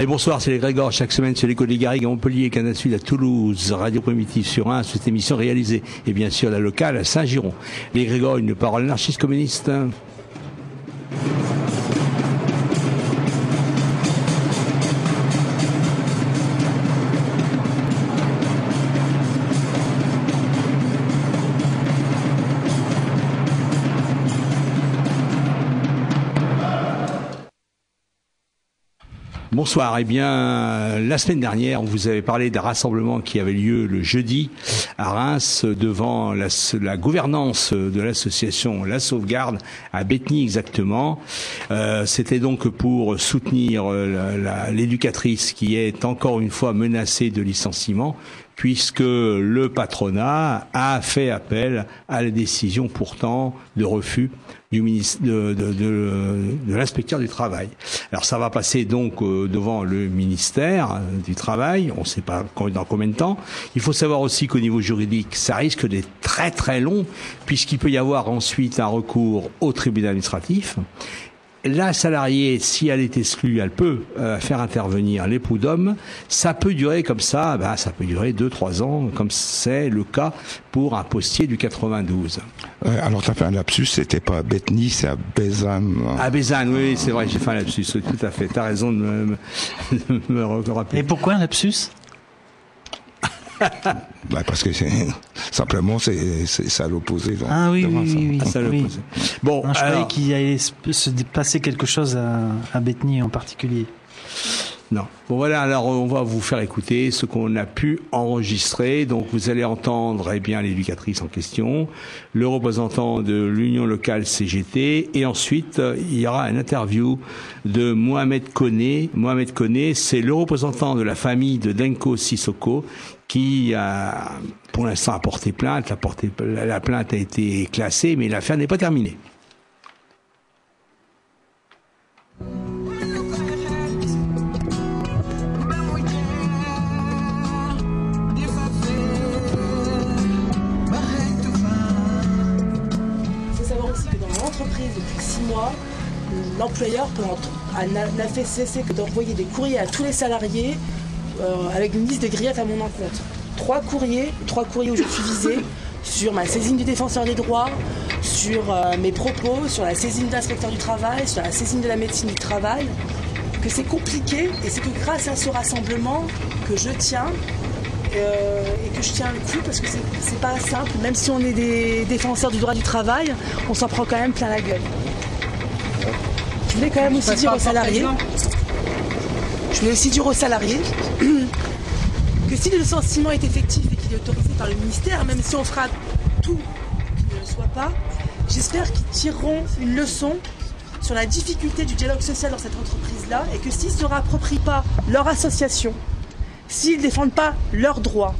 Allez, bonsoir, c'est les Grégor. Chaque semaine, c'est l'écho des Garrigues à Montpellier, Canal Sud à Toulouse, Radio Primitive sur 1, cette émission réalisée, et bien sûr la locale à Saint-Giron. Les Grégor, une parole anarchiste communiste. Bonsoir. Eh bien, la semaine dernière, on vous avait parlé d'un rassemblement qui avait lieu le jeudi à Reims devant la, gouvernance de l'association La Sauvegarde à Bétheny exactement. Euh, c'était donc pour soutenir euh, l'éducatrice qui est encore une fois menacée de licenciement puisque le patronat a fait appel à la décision pourtant de refus du ministre de, de, l'inspecteur du travail. Alors ça va passer donc euh, devant le ministère euh, du travail, on ne sait pas dans combien de temps. Il faut savoir aussi qu'au niveau juridique, ça risque d'être très très long, puisqu'il peut y avoir ensuite un recours au tribunal administratif la salariée, si elle est exclue, elle peut euh, faire intervenir l'époux d'homme. Ça peut durer comme ça, ben, ça peut durer 2-3 ans, comme c'est le cas pour un postier du 92. Euh, alors, tu as fait un lapsus, c'était pas à Bethany, c'est à Bézanne. À Bézanne, oui, c'est vrai, j'ai fait un lapsus, tout à fait. Tu as raison de me, de me rappeler. Et pourquoi un lapsus? Bah parce que simplement c'est à l'opposé. Ah oui oui oui, oui. Bon, je alors... qu'il allait se passer quelque chose à, à Bethany en particulier. Non. Bon voilà, alors on va vous faire écouter ce qu'on a pu enregistrer. Donc vous allez entendre eh bien l'éducatrice en question, le représentant de l'union locale CGT et ensuite il y aura une interview de Mohamed Koné. Mohamed Koné, c'est le représentant de la famille de Denko Sissoko qui a pour l'instant a porté plainte. La, plainte a été classée, mais l'affaire n'est pas terminée. l'employeur n'a fait cesser que d'envoyer des courriers à tous les salariés avec une liste de grillettes à mon encontre. Trois courriers, trois courriers où je suis visée sur ma saisine du défenseur des droits, sur euh, mes propos, sur la saisine de l'inspecteur du travail, sur la saisine de la médecine du travail, que c'est compliqué et c'est que grâce à ce rassemblement que je tiens euh, et que je tiens le coup parce que c'est pas simple, même si on est des défenseurs du droit du travail, on s'en prend quand même plein la gueule. Je voulais quand même aussi dire aux salariés, je voulais aussi dire aux salariés que si le licenciement est effectif et qu'il est autorisé par le ministère, même si on fera tout qu'il ne le soit pas, j'espère qu'ils tireront une leçon sur la difficulté du dialogue social dans cette entreprise-là et que s'ils ne se réapproprient pas leur association, s'ils ne défendent pas leurs droits,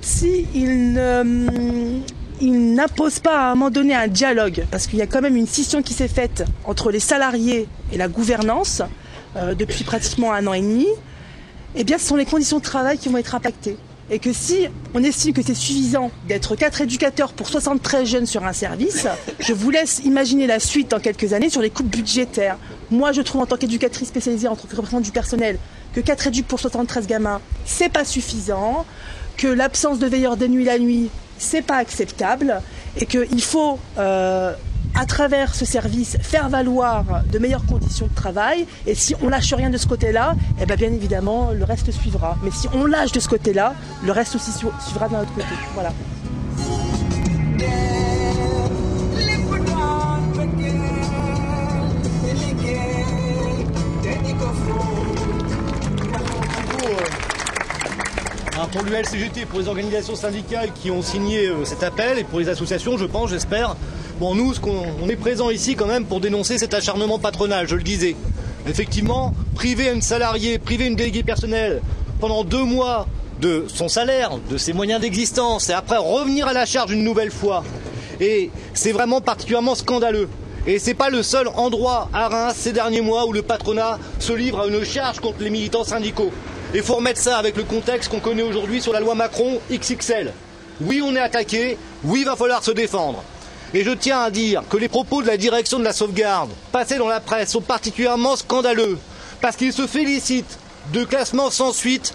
s'ils ne il n'impose pas à un moment donné un dialogue, parce qu'il y a quand même une scission qui s'est faite entre les salariés et la gouvernance euh, depuis pratiquement un an et demi, eh bien ce sont les conditions de travail qui vont être impactées. Et que si on estime que c'est suffisant d'être quatre éducateurs pour 73 jeunes sur un service, je vous laisse imaginer la suite dans quelques années sur les coupes budgétaires. Moi, je trouve en tant qu'éducatrice spécialisée, en tant que représentante du personnel, que 4 éducs pour 73 gamins, c'est pas suffisant, que l'absence de veilleurs des nuits la nuit, c'est pas acceptable et qu'il faut euh, à travers ce service, faire valoir de meilleures conditions de travail. Et si on lâche rien de ce côté-là, eh bien, bien évidemment, le reste suivra. Mais si on lâche de ce côté-là, le reste aussi suivra de l'autre côté. Voilà. pour l'ULCGT, pour les organisations syndicales qui ont signé euh, cet appel et pour les associations, je pense, j'espère. Bon, nous, on est présent ici quand même pour dénoncer cet acharnement patronal, je le disais. Effectivement, priver une salariée, priver une déléguée personnelle pendant deux mois de son salaire, de ses moyens d'existence, et après revenir à la charge une nouvelle fois. Et c'est vraiment particulièrement scandaleux. Et c'est pas le seul endroit à Reims ces derniers mois où le patronat se livre à une charge contre les militants syndicaux. Il faut remettre ça avec le contexte qu'on connaît aujourd'hui sur la loi Macron XXL. Oui, on est attaqué, oui, il va falloir se défendre. Et je tiens à dire que les propos de la direction de la sauvegarde, passés dans la presse, sont particulièrement scandaleux, parce qu'ils se félicitent de classement sans suite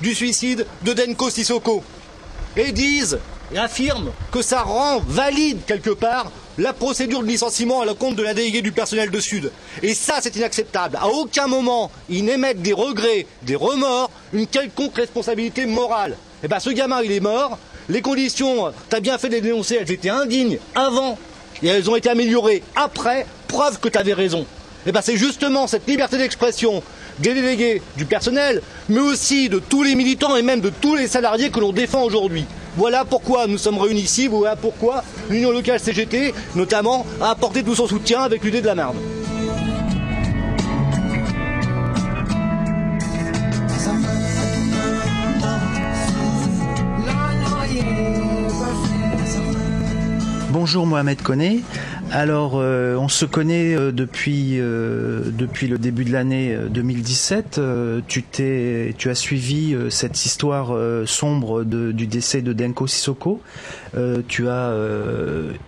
du suicide de Denko Sissoko. Et disent et affirment que ça rend valide quelque part la procédure de licenciement à la compte de la déléguée du personnel de Sud. Et ça, c'est inacceptable. À aucun moment, ils n'émettent des regrets, des remords, une quelconque responsabilité morale. Eh bien, ce gamin, il est mort. Les conditions, t'as bien fait de les dénoncer, elles étaient indignes avant. Et elles ont été améliorées après. Preuve que t'avais raison. Eh bien, c'est justement cette liberté d'expression des délégués, du personnel, mais aussi de tous les militants et même de tous les salariés que l'on défend aujourd'hui. Voilà pourquoi nous sommes réunis ici, voilà pourquoi l'Union locale CGT, notamment, a apporté tout son soutien avec l'idée de la merde. Bonjour Mohamed Koné. Alors, euh, on se connaît euh, depuis euh, depuis le début de l'année 2017. tu t'es, tu as suivi cette histoire sombre du décès de Denko Sissoko. tu as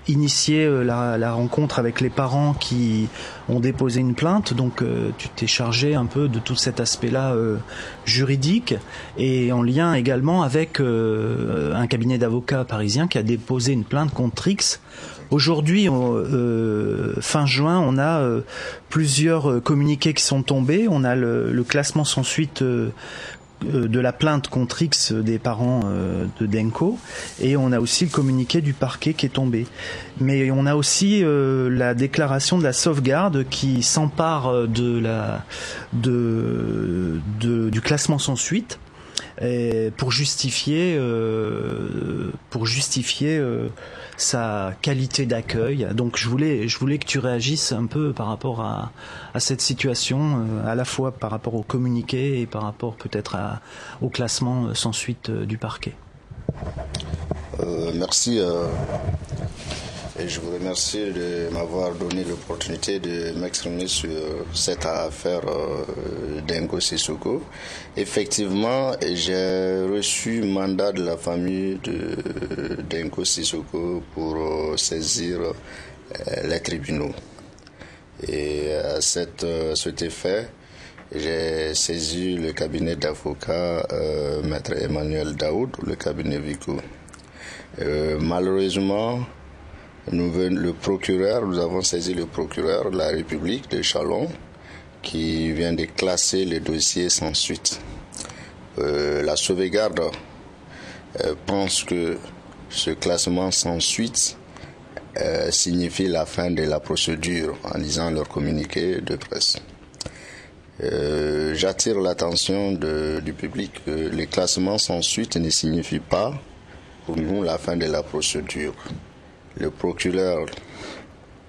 initié la, rencontre avec les parents qui ont déposé une plainte. Donc, tu t'es chargé un peu de tout cet aspect-là juridique et en lien également avec un cabinet d'avocats parisien qui a déposé une plainte contre X Aujourd'hui, euh, fin juin, on a euh, plusieurs euh, communiqués qui sont tombés. On a le, classement sans suite de la plainte contre X des parents de Denko et on a aussi le communiqué du parquet qui est tombé. Mais on a aussi la déclaration de la sauvegarde qui s'empare de la de, du classement sans suite pour justifier pour justifier sa qualité d'accueil. Donc je voulais, je voulais que tu réagisses un peu par rapport à, cette situation, euh, à la fois par rapport au communiqué et par rapport peut-être au classement sans suite euh, du parquet. Euh, merci. Je vous remercie de m'avoir donné l'opportunité de m'exprimer sur cette affaire euh, d'Engo Sissoko. Effectivement, j'ai reçu mandat de la famille de d'Engo Sissoko pour euh, saisir euh, les tribunaux. Et à cet effet, j'ai saisi le cabinet d'avocats Maître Emmanuel Daoud, le cabinet Vico. malheureusement, nous, le procureur, nous avons saisi le procureur de la République de Chalon qui vient de classer le dossier sans suite. Euh, la sauvegarde euh, pense que ce classement sans suite euh, signifie la fin de la procédure en lisant leur communiqué de presse. J'attire l'attention du public que le classement sans suite ne signifie pas pour nous la fin de la procédure le procureur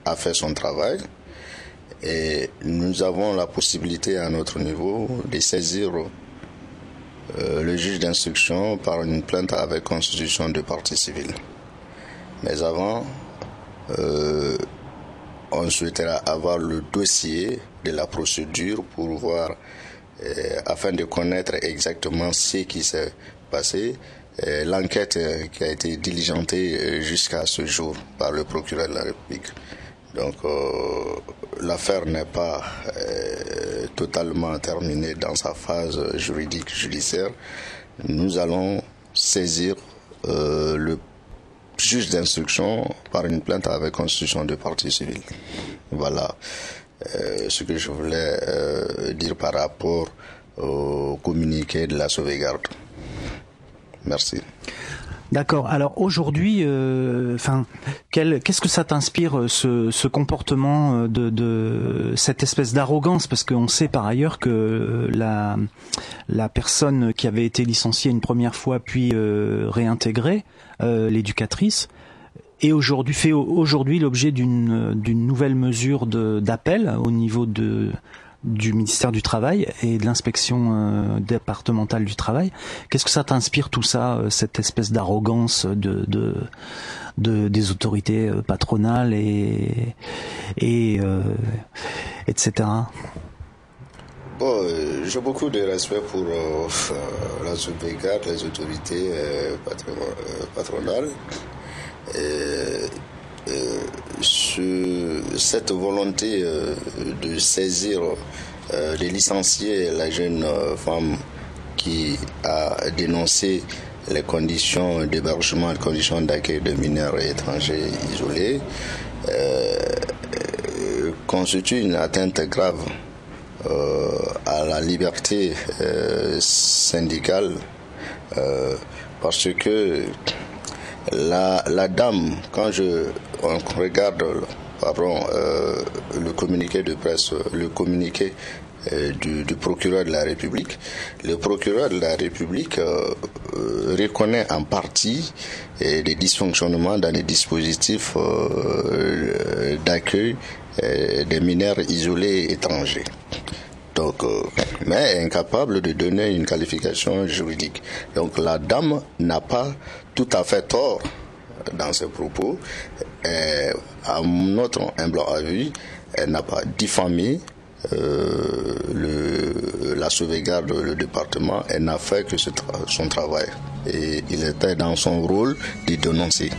a fait son travail et nous avons la possibilité à notre niveau de saisir euh, le juge d'instruction par une plainte avec constitution de partie civile. Mais avant, euh, on souhaitera avoir le dossier de la procédure pour voir, euh, afin de connaître exactement ce qui s'est passé l'enquête euh, qui a été diligentée euh, jusqu'à ce jour par le procureur de la République. Donc l'affaire n'est pas totalement terminée dans sa phase juridique judiciaire. Nous allons saisir le juge d'instruction par une plainte avec constitution de partie civile. Voilà euh, ce que je voulais euh, dire par rapport au communiqué de la sauvegarde. Merci. D'accord. Alors aujourd'hui, euh, enfin, qu'est-ce que ça t'inspire euh, ce, comportement euh, de, cette espèce d'arrogance? Parce qu'on sait par ailleurs que la personne qui avait été licenciée une première fois puis réintégrée, l'éducatrice, est aujourd'hui fait aujourd'hui l'objet d'une nouvelle mesure d'appel au niveau de du ministère du Travail et de l'inspection euh, départementale du travail. Qu'est-ce que ça t'inspire tout ça, euh, cette espèce d'arrogance de, de, de, des autorités euh, patronales et, et etc. J'ai beaucoup de respect pour la sauvegarde, les autorités patronales. Cette volonté euh, de saisir, euh, de licencier la jeune euh, femme qui a dénoncé les conditions d'hébergement, les conditions d'accueil de mineurs étrangers isolés, constitue une atteinte grave à la liberté syndicale parce que la, la dame, quand je on regarde pardon, euh, le communiqué de presse, le communiqué euh, du, du, procureur de la République, le procureur de la République euh, euh reconnaît en partie des dysfonctionnements dans les dispositifs euh, d'accueil des mineurs isolés étrangers. Donc, mais incapable de donner une qualification juridique. Donc la dame n'a pas tout à fait tort dans ses propos. Et à notre humble avis, elle n'a pas diffamé euh, la sauvegarde, le département, elle n'a fait que son travail. Et il était dans son rôle de dénoncer.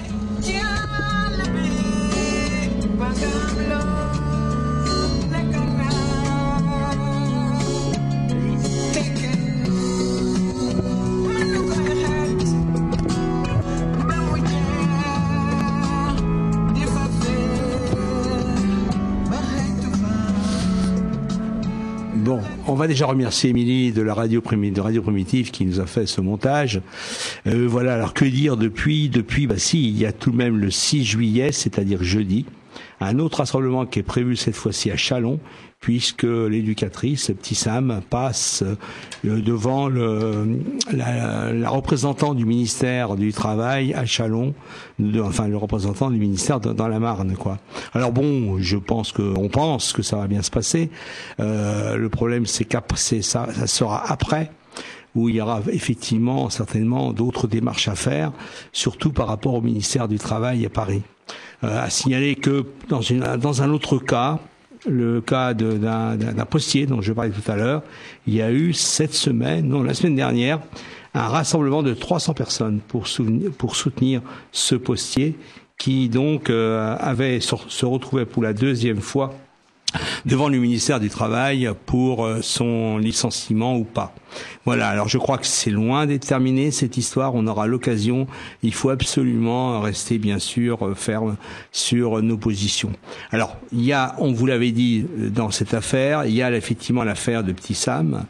On va déjà remercier Émilie de la radio Primitive qui nous a fait ce montage. Euh, voilà, alors que dire depuis Depuis, bah si, il y a tout de même le 6 juillet, c'est-à-dire jeudi, un autre rassemblement qui est prévu cette fois-ci à Chalon, puisque l'éducatrice, petit Sam, passe euh, devant le, la, la représentante du ministère du Travail à Chalon, enfin le représentant du ministère dans la Marne, quoi. Alors bon, je pense que, on pense que ça va bien se passer. Euh, le problème, c'est qu'après, ça, ça sera après où il y aura effectivement certainement d'autres démarches à faire, surtout par rapport au ministère du Travail à Paris. Euh, à signaler que dans, un autre cas, le cas d'un postier dont je parlais tout à l'heure, il y a eu cette semaine, non, la semaine dernière, un rassemblement de 300 personnes pour soutenir ce postier qui donc euh, avait se retrouvait pour la deuxième fois devant le ministère du Travail pour euh, son licenciement ou pas. Voilà, alors je crois que c'est loin d'être terminé cette histoire, on aura l'occasion, il faut absolument rester bien sûr euh, ferme sur nos positions. Alors, il y a, on vous l'avait dit euh, dans cette affaire, il y a effectivement l'affaire de Petit Sam,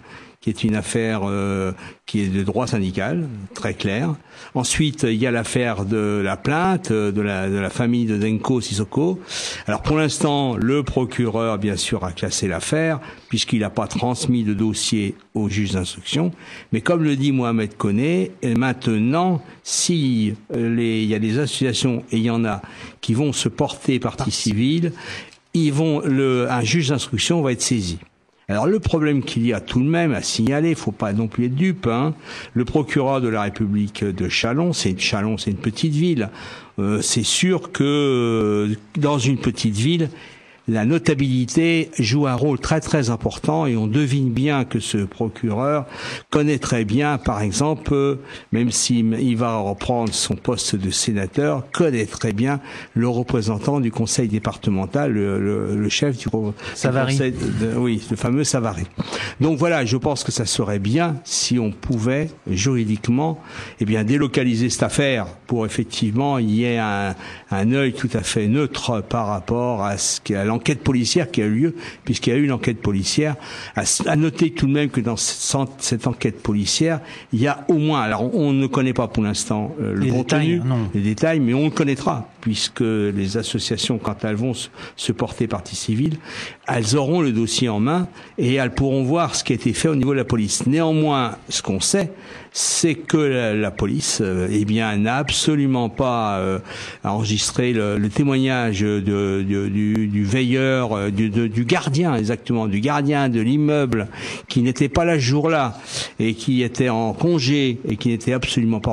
qui est une affaire euh, qui est de droit syndical, très clair. Ensuite, il y a l'affaire de la plainte euh, de la, de la famille de Denko Sissoko. Alors pour l'instant, le procureur, bien sûr, a classé l'affaire, puisqu'il n'a pas transmis de dossier au juge d'instruction. Mais comme le dit Mohamed Koné, maintenant, si euh, les, il y a des associations, et il y en a, qui vont se porter partie civile, ils vont, le, un juge d'instruction va être saisi. Alors le problème qu'il y a tout de même à signaler, faut pas non plus être dupe, hein, le procureur de la République de Chalon, c'est Chalon, c'est une petite ville. Euh, c'est sûr que euh, dans une petite ville, la notabilité joue un rôle très très important et on devine bien que ce procureur connaît très bien, par exemple, même s'il va reprendre son poste de sénateur, connaît très bien le représentant du conseil départemental, le, chef du, Savary. oui, le fameux Savary. Donc voilà, je pense que ça serait bien si on pouvait juridiquement, eh bien, délocaliser cette affaire pour effectivement y ait un, un œil tout à fait neutre par rapport à ce qu'à l'enquête policière qui a eu lieu, puisqu'il y a eu une enquête policière. À, noter tout de même que dans cette, enquête policière, il y a au moins, alors on, ne connaît pas pour l'instant euh, le contenu, les détails, mais on le connaîtra, puisque les associations, quand elles vont se, porter partie civile, elles auront le dossier en main et elles pourront voir ce qui a été fait au niveau de la police. Néanmoins, ce qu'on sait, c'est que la, police, euh, eh bien, n'a absolument pas euh, enregistré le, témoignage de, du, du, veilleur, euh, du, du, gardien, exactement, du gardien de l'immeuble, qui n'était pas là ce jour-là et qui était en congé et qui n'était absolument pas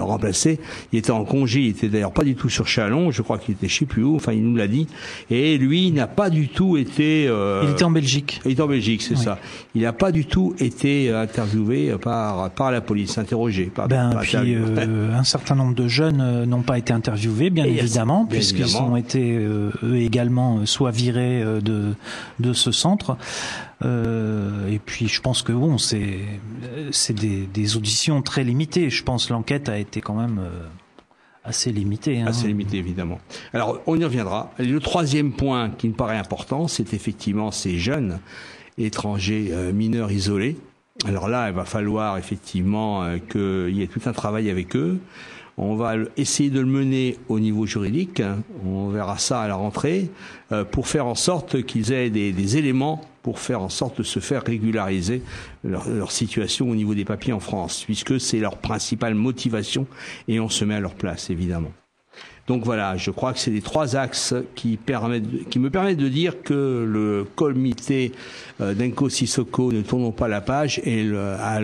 remplacé. Il était en congé, il était d'ailleurs pas du tout sur Chalon, je crois qu'il était je sais plus où, enfin il nous l'a dit. Et lui n'a pas du tout été. Il était en Belgique. Il était en Belgique, c'est ça. Il n'a pas du tout été interviewé par par la police, interrogée. ben, puis euh, un certain nombre de jeunes euh, n'ont pas été interviewés, bien évidemment, puisqu'ils ont été euh, eux également soit virés de de ce centre. et puis je pense que bon, c'est c'est des, des auditions très limitées. Je pense l'enquête a été quand même assez limitée. Hein. Assez limitée, évidemment. Alors, on y reviendra. Le troisième point qui me paraît important, c'est effectivement ces jeunes étrangers mineurs isolés alors là, il va falloir effectivement euh, qu'il y ait tout un travail avec eux. On va essayer de le mener au niveau juridique. On verra ça à la rentrée euh, pour faire en sorte qu'ils aient des, éléments pour faire en sorte de se faire régulariser leur, situation au niveau des papiers en France, puisque c'est leur principale motivation et on se met à leur place, évidemment. Donc voilà, je crois que c'est les trois axes qui, permettent, qui me permettent de dire que le comité euh, d'Enco Sissoko ne tournons pas la page et a,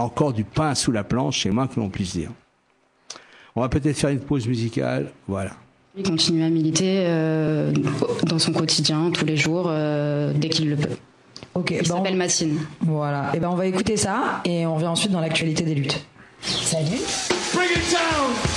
encore du pain sous la planche, c'est moins que l'on puisse dire. On va peut-être faire une pause musicale, voilà. Il continue à militer euh, dans son quotidien, tous les jours, euh, dès qu'il le peut. Ok. Il s'appelle Massine. Voilà. Et eh ben on va écouter ça et on revient ensuite dans l'actualité des luttes. Salut. Bring it down.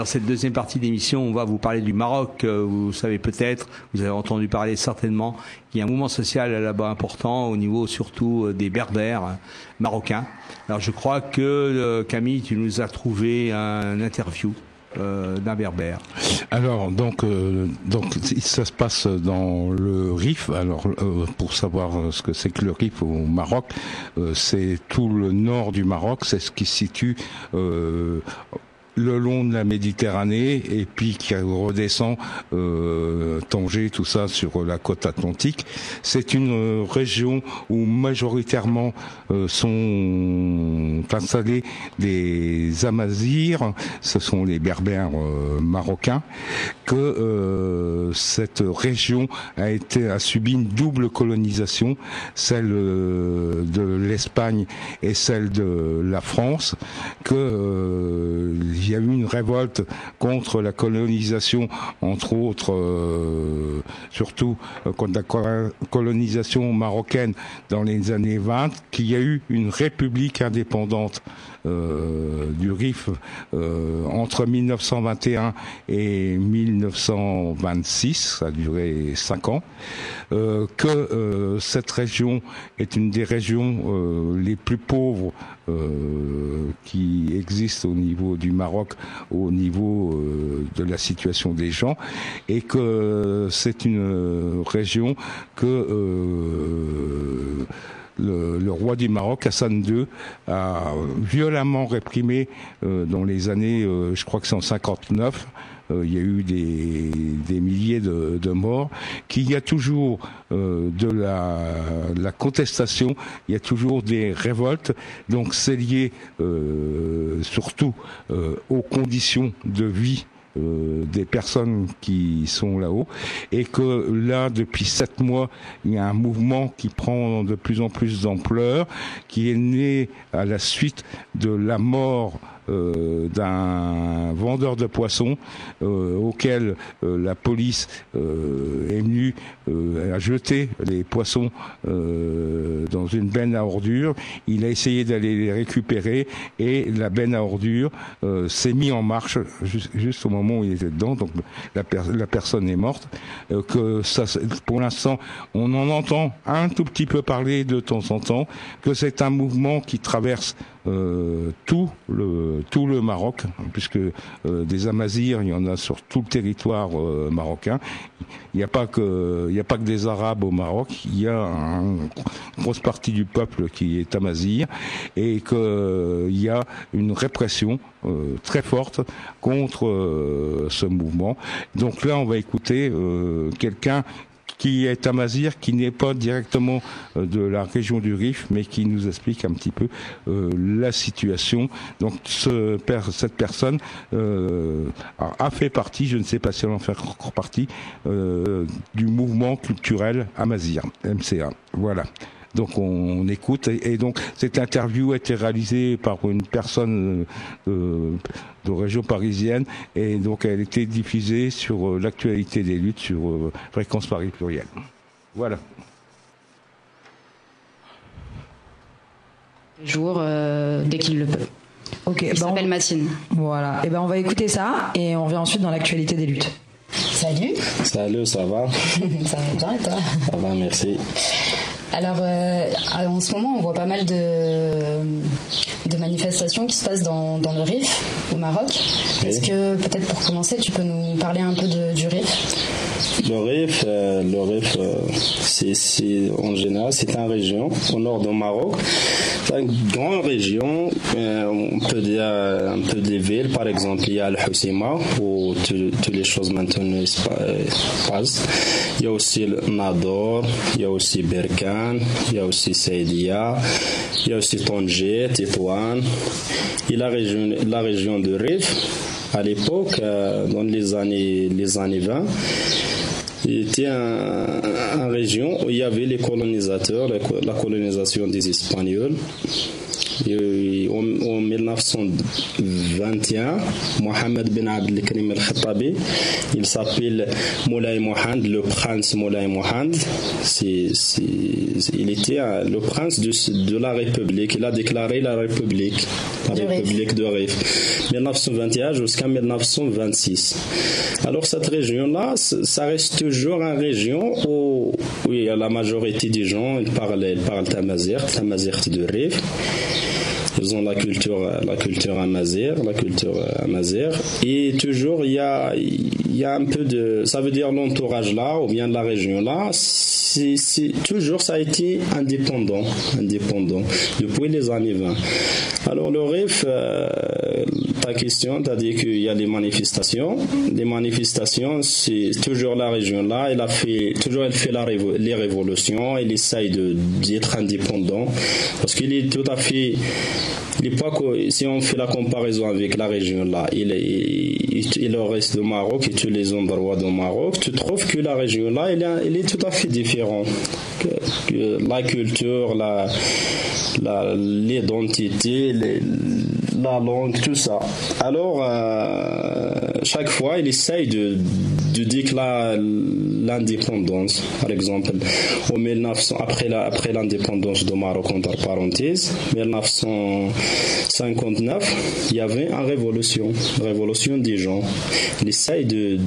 Dans cette deuxième partie d'émission, on va vous parler du Maroc. Euh, vous savez peut-être, vous avez entendu parler certainement, qu'il y a un mouvement social là-bas important au niveau surtout euh, des berbères euh, marocains. Alors je crois que Camille, tu nous as trouvé un interview d'un berbère. Alors donc donc ça se passe dans le Rif. Alors pour savoir ce que c'est que le Rif au Maroc, c'est tout le nord du Maroc, c'est ce qui se situe le long de la Méditerranée et puis qui redescend euh, Tanger, tout ça sur la côte atlantique. C'est une euh, région où majoritairement euh, sont installés des Amazirs, ce sont les Berbères euh, marocains, que cette région a été a subi une double colonisation, celle de l'Espagne et celle de la France, il y a eu une révolte contre la colonisation, entre autres, euh, surtout euh, contre la colonisation marocaine dans les années 20, qu'il y a eu une république indépendante euh, du Rif entre 1921 et 1926, ça a duré cinq ans, que cette région est une des régions les plus pauvres qui existent au niveau du Maroc au niveau euh, de la situation des gens et que c'est une région que euh, le, roi du Maroc, Hassan II, a violemment réprimé euh, dans les années, je crois que c'est en 59, il y a eu des, milliers de, morts, qu'il y a toujours de la, contestation, il y a toujours des révoltes, donc c'est lié surtout aux conditions de vie des personnes qui sont là-haut. Et que là depuis sept mois il y a un mouvement qui prend de plus en plus d'ampleur qui est né à la suite de la mort euh, d'un vendeur de poissons euh, auquel euh, la police est venue à jeter les poissons dans une benne à ordures. Il a essayé d'aller les récupérer et la benne à ordures s'est mise en marche juste, au moment où il était dedans. Donc la, la personne est morte. que ça, pour l'instant, on en entend un tout petit peu parler de temps en temps. Que c'est un mouvement qui traverse euh, tout le tout le Maroc, puisque euh, des Amazirs, il y en a sur tout le territoire euh, marocain. Il n'y a pas que y a pas que des Arabes au Maroc. Il y a une grosse partie du peuple qui est Amazir et qu'il y a une répression très forte contre ce mouvement. Donc là, on va écouter quelqu'un qui est Amazir, qui n'est pas directement euh, de la région du Rif, mais qui nous explique un petit peu euh, la situation. Donc ce, cette personne euh, a fait partie, je ne sais pas si elle en fait encore partie, du mouvement culturel Amazir, MCA. Voilà. Donc on, écoute et, donc cette interview a été réalisée par une personne euh, de région parisienne et donc elle a été diffusée sur euh, l'actualité des luttes sur euh, Fréquence Paris Pluriel. Voilà. Jour dès qu'il le peut. Ok. Il s'appelle Mathine. Voilà. Et ben on va écouter ça et on revient ensuite dans l'actualité des luttes. Salut. Salut, ça va? Ça va bien et toi? Ça va, merci. Alors, euh, en ce moment, on voit pas mal de, de manifestations qui se passent dans, dans le RIF, au Maroc. Est-ce que, peut-être pour commencer, tu peux nous parler un peu de, du RIF? Le RIF, euh, le RIF euh, c'est, en général, c'est une région au nord du Maroc. C'est une grande région. on peut dire un peu des villes. Par exemple, il y a le Husima, où toutes les choses maintenant se passent. Il y a aussi le Nador, il y a aussi Berkane il y a aussi Saidia, il y a aussi Tanger, Tétouan, et la région, la région de Rif, à l'époque, euh, dans les années, les années 20, était une région où il y avait les colonisateurs, la colonisation des Espagnols. en, 1921, Mohamed Ben Abdel Karim al-Khattabi, il s'appelle Moulay Mohand, le prince Moulay Mohand. il était le prince de, la République. Il a déclaré la République, la République de Rif. 1921 jusqu'à 1926. Alors cette région-là, ça reste toujours une région où, oui, la majorité des gens parlent, parlent Tamazir, Tamazir de Rif. Ont la culture, la culture amazir, la culture amazir. Et toujours, il y a, il y a un peu de, ça veut dire l'entourage là, ou bien la région là, c'est, toujours, ça a été indépendant, indépendant, depuis les années 20. Alors, le RIF, euh, ta question, tu as dit qu'il y a des manifestations. Les manifestations, c'est toujours la région là, elle a fait, toujours elle fait la les révolutions, elle essaye d'être indépendant, parce qu'il est tout à fait L'époque, si on fait la comparaison avec la région là, il, et le reste du Maroc et tous les endroits du Maroc, tu trouves que la région là, elle, est tout à fait différente. la culture, la, l'identité, la langue, tout ça. Alors, euh, chaque fois, il essaye de, de déclarer l'indépendance. Par exemple, au 1900, après, la, après l'indépendance du Maroc, entre parenthèses, 1959, il y avait une révolution, une révolution des gens. Il essaye de,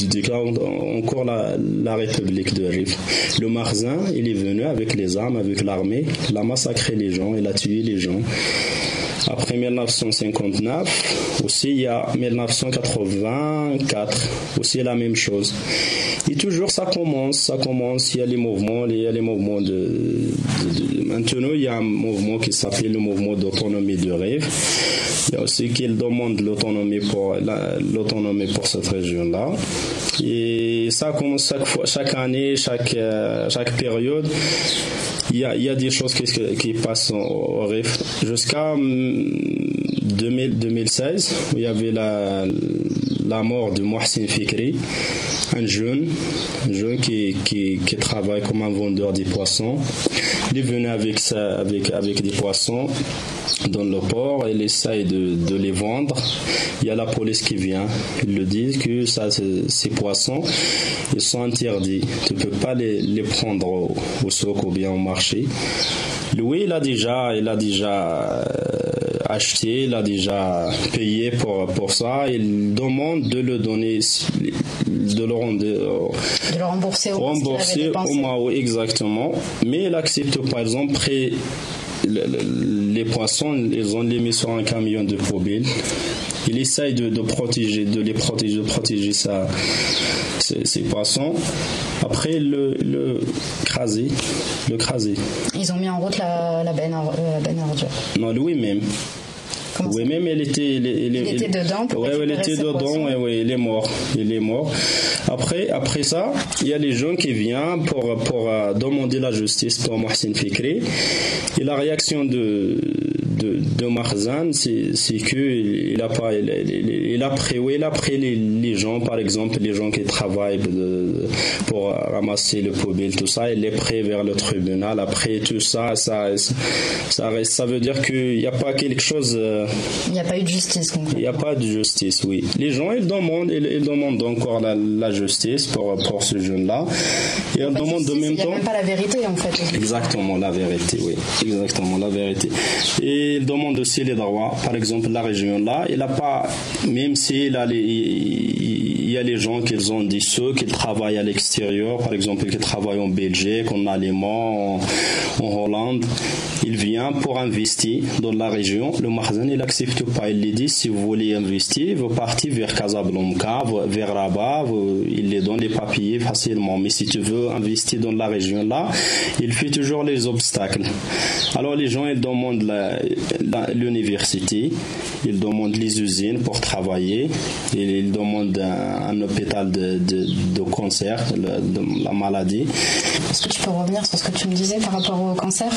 de déclarer encore la, la République de Rif. Le Marzin, il est venu avec les armes, avec l'armée, il a massacré les gens, il a tué les gens. Après 1959, aussi il y a 1984, aussi la même chose. Et toujours ça commence, ça commence, il y a les mouvements, il y a les mouvements de, maintenant il y a un mouvement qui s'appelle le mouvement d'autonomie de rêve. Il y a aussi qui demande l'autonomie pour pour cette région-là. Et ça commence chaque fois, chaque année, chaque euh, chaque période il y a, y a des choses qui, qui passent au, RIF. Jusqu'à 2016, hum, où il y avait la, la mort de Mohsin Fikri, un jeune, un jeune qui, travaille comme un vendeur de poissons. Il est venu avec, ça, avec, avec des poissons dans le port, il essaye de, de, les vendre. Il y a la police qui vient. Ils le disent que ça, ces poissons, ils sont interdits. Tu ne peux pas les, prendre au, au, souk ou bien au marché. Lui, il a déjà, il a déjà euh, acheté, il a déjà payé pour, pour ça. Il demande de le donner, de le, rendre, de le rembourser au, rembourser au Mao, exactement. Mais il accepte, par exemple, près les poissons, ils ont les mis sur un camion de poubelle. Il essaye de, protéger, de les protéger, de protéger ça, ces, poissons. Après, le, le craser, le craser. Ils ont mis en route la, la benne, la benne Non, lui-même. Oui, même elle était, il, était dedans. Oui, elle était dedans. Ouais, ouais, il est mort. Il est mort. Après, après ça, il y a les gens qui viennent pour pour euh, demander la justice pour Mohsin Fikri. Et la réaction de de, de Marzan, c'est que il a pas, il, il, a pris, il a pris les, les, gens, par exemple, les gens qui travaillent de, pour ramasser le poubelle, tout ça, il les pris vers le tribunal. Après tout ça, ça, ça, reste, ça veut dire qu'il n'y a pas quelque chose. Euh, il n'y a pas eu de justice. Il n'y a pas de justice, oui. Les gens, ils demandent, ils, ils demandent encore la, la, justice pour, pour ce jeune-là. Et ils demandent de même temps. Il n'y a même pas la vérité, en fait. Exactement, la vérité, oui. Exactement, la vérité. Et il demande aussi les droits. Par exemple, la région là, il n'a pas, même s'il a les, il y a les gens qui ont dit ceux qui travaillent à l'extérieur, par exemple, qui travaillent en Belgique, en Allemagne, en, Hollande, il vient pour investir dans la région. Le magasin, il n'accepte pas. Il lui dit, si vous voulez investir, vous partez vers Casablanca, vers Rabat, il les donne les papiers facilement. Mais si tu veux investir dans la région là, il fait toujours les obstacles. Alors les gens, ils demandent l'université. Ils demandent les usines pour travailler, ils demandent un, hôpital de, de, cancer, de la maladie. Est-ce que tu peux revenir sur ce que tu me disais par rapport au cancer?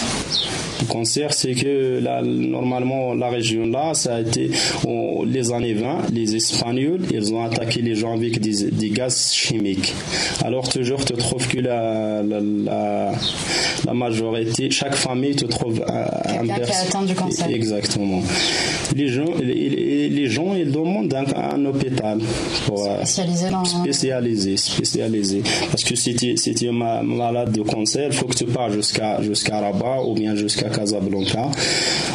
Le cancer, c'est que là, normalement, la région là, ça a été les années 20, les Espagnols, ils ont attaqué les gens avec des, gaz chimiques. Alors toujours, tu trouves que la, la, la, majorité, chaque famille te trouve un, un qui a atteint du cancer. Exactement. Les gens, les, gens, ils demandent un, un hôpital pour, euh, spécialisé, dans... spécialisé, spécialisé. Parce que si tu es malade de cancer, il faut que tu pars jusqu'à jusqu'à Rabat ou bien jusqu'à Casablanca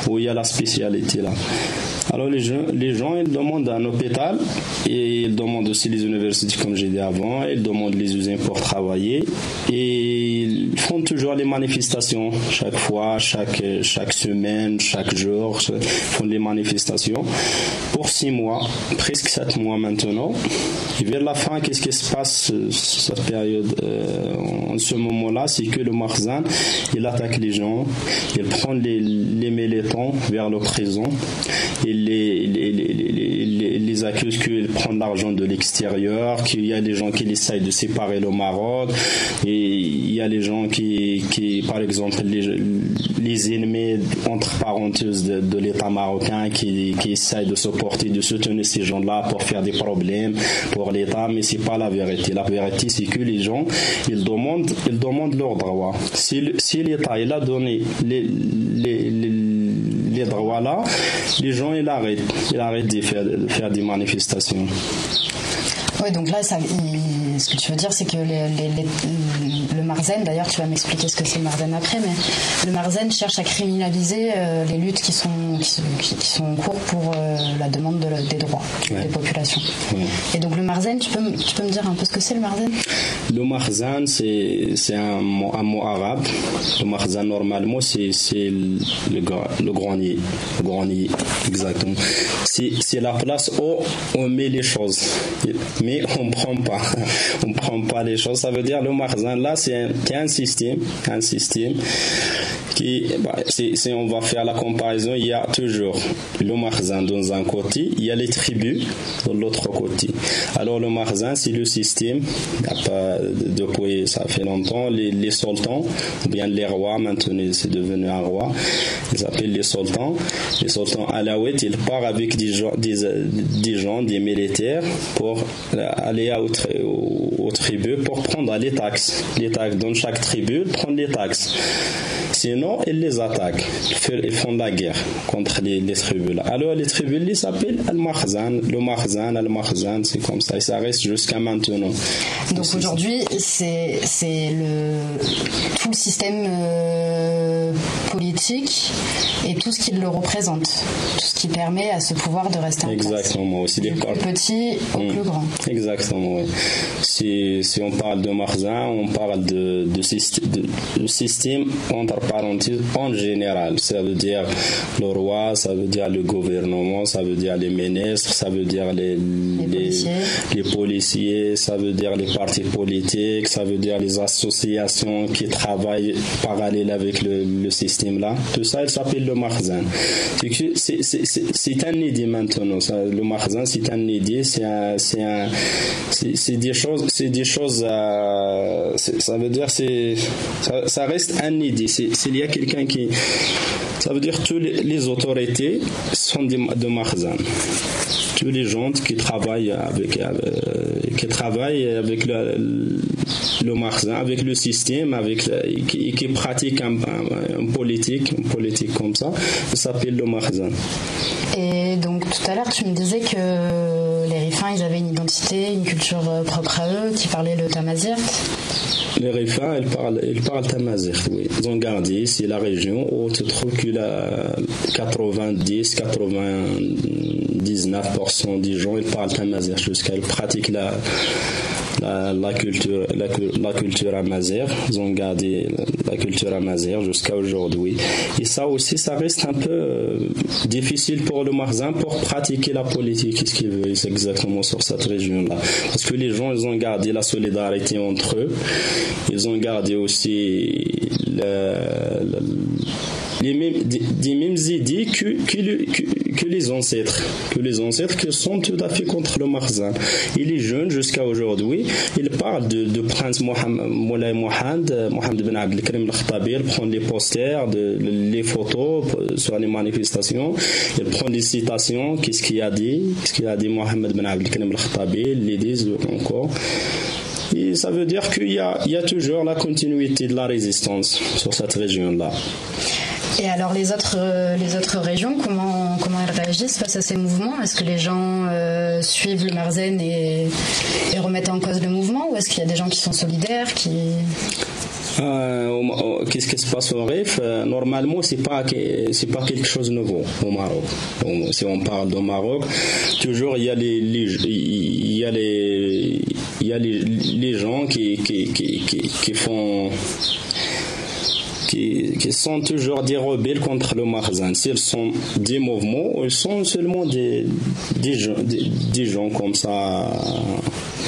où il y a la spécialité là. Alors les gens, les gens, ils demandent un hôpital et ils demandent aussi les universités, comme j'ai dit avant, ils demandent les usines pour travailler et ils font toujours les manifestations chaque fois, chaque, chaque semaine, chaque jour, ils font les manifestations pour six mois, presque sept mois maintenant. Et vers la fin, qu'est-ce qui se passe euh, cette période euh, En ce moment-là, c'est que le Marzan, il attaque les gens, il prend les, les militants vers le prison, il les, les, les, les accuse qu'ils prennent l'argent de l'extérieur, qu'il y a des gens qui essayent de séparer le Maroc, et il y a les gens qui, qui par exemple, les, ennemis, entre parenthèses, de, de l'État marocain qui, qui essayent de supporter, de soutenir ces gens-là pour faire des problèmes l'État, mais c'est pas la vérité. La vérité, c'est que les gens, ils demandent, ils demandent leurs droits. Si, si l'État, il a donné les, les, les les droits là, les gens ils arrêtent, ils arrêtent de faire, de faire des manifestations. Oui, donc là, ça, ce que tu veux dire, c'est que le Marzen, d'ailleurs, tu vas m'expliquer ce que c'est le Marzen après, mais le Marzen cherche à criminaliser euh, les luttes qui sont, qui, sont en cours pour euh, la demande des droits des populations. Et donc le Marzen, tu peux, tu peux me dire un peu ce que c'est le Marzen? Le Marzen, c'est un, un, mot arabe. Le Marzen, normalement, c'est le, le grenier. Le grenier, exactement. C'est la place où on met les choses. Mais on prend pas. On prend pas les choses. Ça veut dire le magasin là, c'est un, un, système, un système qui, bah, si, on va faire la comparaison, il y a toujours le magasin dans un côté, il y a les tribus de l'autre côté. Alors le magasin, c'est le système. Depuis ça fait longtemps les, sultans ou bien les rois. Maintenant, c'est devenu un roi. Ils s'appellent les sultans. Les sultans alaouites, ils partent avec des gens, des, des gens, des militaires pour aller aux, tribus pour prendre les taxes. Les taxes dans chaque tribu, prendre les taxes. Sinon, ils les attaquent. Ils font la guerre contre les, tribus. Là. Alors, les tribus, ils s'appellent Al-Mahzan. Le Mahzan, Al-Mahzan, c'est comme ça. Et ça reste jusqu'à maintenant. Donc aujourd'hui, c'est le, tout le système euh, politique et tout ce qui le représente. Tout ce qui permet à ce pouvoir de rester en Exactement. Aussi du plus petit au plus grand. Exactement, oui. Si, si on parle de Marzan, on parle de, de, de, système entre parenthèses en général. Ça veut dire le roi, ça veut dire le gouvernement, ça veut dire les ministres, ça veut dire les, les, policiers. ça veut dire les partis politiques, ça veut dire les associations qui travaillent parallèle avec le, le système là. Tout ça, il s'appelle le Marzan. C'est un idée maintenant. Ça, le Marzan, c'est un idée, c'est des choses, c'est des choses, ça veut dire, c'est, ça, reste un idée. S'il y a quelqu'un qui, ça veut dire que les, les autorités sont de, Marzan tous les gens qui travaillent avec, qui travaillent avec le, le avec le système, avec qui, qui pratiquent un, politique, une politique comme ça, ça s'appelle le Marzan. Et donc tout à l'heure, tu me disais que ils avaient une identité, une culture euh, propre à eux, qui parlaient le tamazirt. Les Rifins, ils parlent, ils parlent tamazirt, oui. Ils ont gardé, c'est la région où tu trouves que la 90, 99% des gens, ils parlent tamazirt jusqu'à ils pratiquent la la, culture, la, culture amazère. Ils ont gardé la culture amazère jusqu'à aujourd'hui. Et ça aussi, ça reste un peu euh, difficile pour le Marzin pour pratiquer la politique. Qu'est-ce qu'ils veulent exactement sur cette région-là Parce que les gens, ils ont gardé la solidarité entre eux. Ils ont gardé aussi les mêmes, idées que les ancêtres, que les ancêtres qui sont tout à fait contre le Marzan. Il est jeune jusqu'à aujourd'hui. Il parle de, Prince Mohammed, Moulay Mohamed, Mohamed Ben Abdelkrim al-Khattabi. Il prend les posters, de, les photos sur les manifestations. Il prend des citations. Qu'est-ce qu'il a dit? Qu'est-ce qu'il a dit Mohamed Ben Abdelkrim al-Khattabi? Il les dit encore. Et ça veut dire qu'il y a, toujours la continuité de la résistance sur cette région-là. Et alors les autres, euh, les autres régions, comment, comment elles réagissent face à ces mouvements? Est-ce que les gens euh, suivent le Marzen et, et, remettent en cause le mouvement? Ou est-ce qu'il y a des gens qui sont solidaires qui... Euh, qu'est-ce qui se passe au RIF Normalement, c'est pas pas quelque chose de nouveau au Maroc. si on parle du Maroc, toujours il y a les, y a les y a les, les gens qui qui, qui, qui font qui, sont toujours des rebelles contre le Marzan. S'ils sont des mouvements ou ils sont seulement des, des, gens, des, gens comme ça.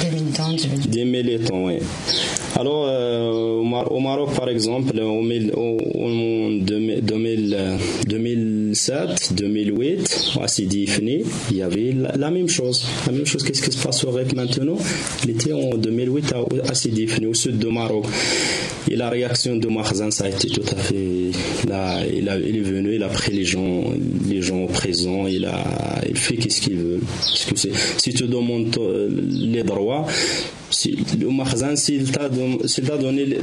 Des militants, Des militants, oui. Alors, euh, au Maroc, par exemple, en 2007, 2008, à Sidi il y avait la, même chose. La même chose, qu'est-ce qui se passe au maintenant? Il était en 2008 à, Sidi au sud de Maroc. Et la réaction de Marzan, ça a été tout à fait. Là, il, est venu, il a pris les gens, les gens présents, il a, fait qu'est-ce qu'il veut. Parce que si tu demandes euh, les droits, si, s'il t'a donné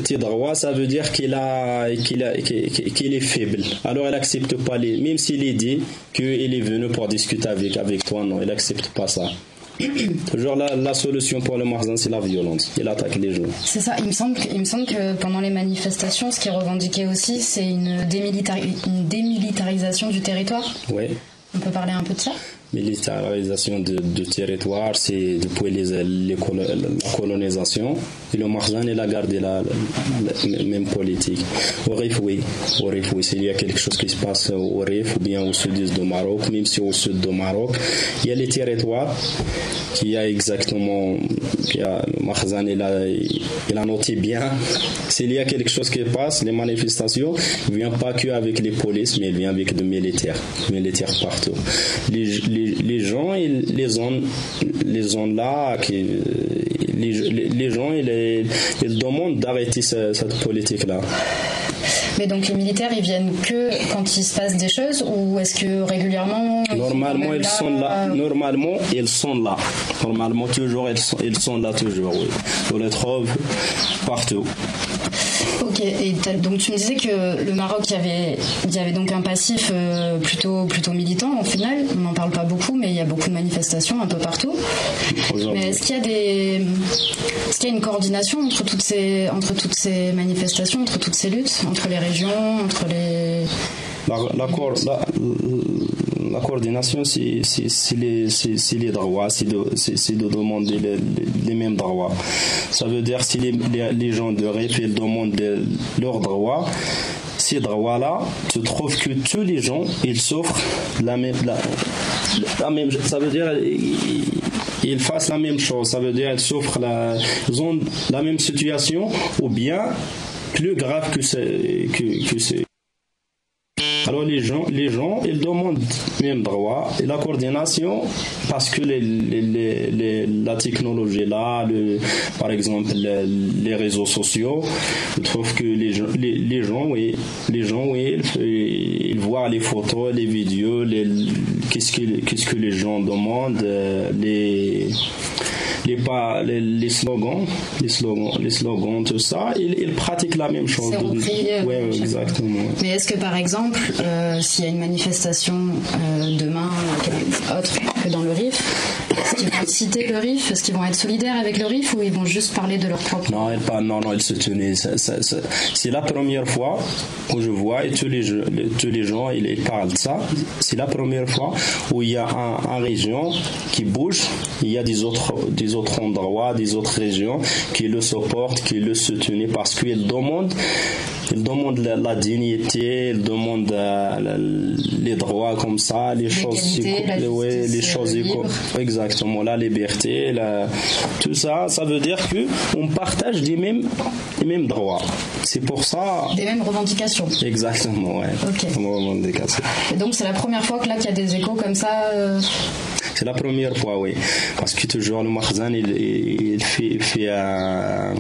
tes droits, ça veut dire qu'il a, qu'il a, qu'il est faible. Alors, il n'accepte pas les, même s'il est dit qu'il est venu pour discuter avec, avec toi, non, il n'accepte pas ça. Toujours la, la, solution pour le Marzan, c'est la violence. Il attaque les gens. C'est ça. Il me, semble, il me semble que pendant les manifestations, ce qui est revendiqué aussi, c'est une, une démilitarisation du territoire. Oui. On peut parler un peu de ça? Militarisation de, de territoire, c'est depuis les, les, la colonisation. Et le Marzan, il a gardé la, même politique. Au Rif, oui. Au Rif, oui. S'il y a quelque chose qui se passe au Rif ou bien au sud du Maroc, même si au sud du Maroc, il y a les territoires qui a exactement, qui a, le Marzan, il a, noté bien. S'il y a quelque chose qui passe, les manifestations, il ne vient pas que avec les polices, mais il vient avec des militaires. Militaires partout. les les, gens, ils, les zones, les zones là, qui, les, les, gens, ils, ils demandent d'arrêter cette, politique-là. Mais donc les militaires, ils viennent que quand il se passe des choses ou est-ce que régulièrement Normalement, ils sont là. Normalement, ils sont là. Normalement, toujours, ils sont, ils sont là toujours. Oui. On les trouve partout. Ok, et donc tu me disais que le Maroc, il y avait, il y avait donc un passif euh, plutôt, plutôt militant au final. On n'en parle pas beaucoup, mais il y a beaucoup de manifestations un peu partout. Mais est-ce qu'il y a des, est-ce qu'il y a une coordination entre toutes ces, entre toutes ces manifestations, entre toutes ces luttes, entre les régions, entre les la, la, la, coordination, c'est les, les, droits, c'est de, de, demander les, les, mêmes droits. Ça veut dire si les, les gens de REF demandent leurs droits, ces droits-là, tu trouves que tous les gens, ils souffrent la même, la, même ça veut dire ils fassent la même chose, ça veut dire ils souffrent la, ils ont la même situation ou bien plus grave que c'est que, que alors les gens, les gens, ils demandent même droit et la coordination parce que les, les, la technologie là, par exemple les, réseaux sociaux, je trouve que les gens, les, gens, oui, les gens, oui, ils, voient les photos, les vidéos, qu'est-ce que, qu'est-ce que les gens demandent, euh, les les, pas, les, slogans, les slogans, les slogans, tout ça, ils, pratiquent la même chose. Exactement. Mais est-ce que par exemple, euh, s'il y a une manifestation euh, demain, euh, autre que dans le RIF, est-ce qu'ils vont citer le RIF Est-ce qu'ils vont être solidaires avec le RIF ou ils vont juste parler de leur propre? Non, non, non, ils se tenaient. C'est la première fois où je vois, et tous les, tous les gens, ils, parlent de ça. C'est la première fois où il y a un, un région qui bouge, il y a des autres, des autres endroits, des autres régions qui le supportent, qui le soutiennent parce qu'ils demandent la, dignité, ils demandent euh, les droits comme ça, les choses, les, les choses exactement, la liberté, tout ça, ça veut dire que on partage les mêmes, les mêmes droits. c'est pour ça. Des mêmes revendications. Exactement, ouais. Ok. Revendications. Et donc c'est la première fois que là qu'il y a des échos comme ça. euh, C'est la première fois, oui. Parce que toujours le Marzan, il, il fait, fait un-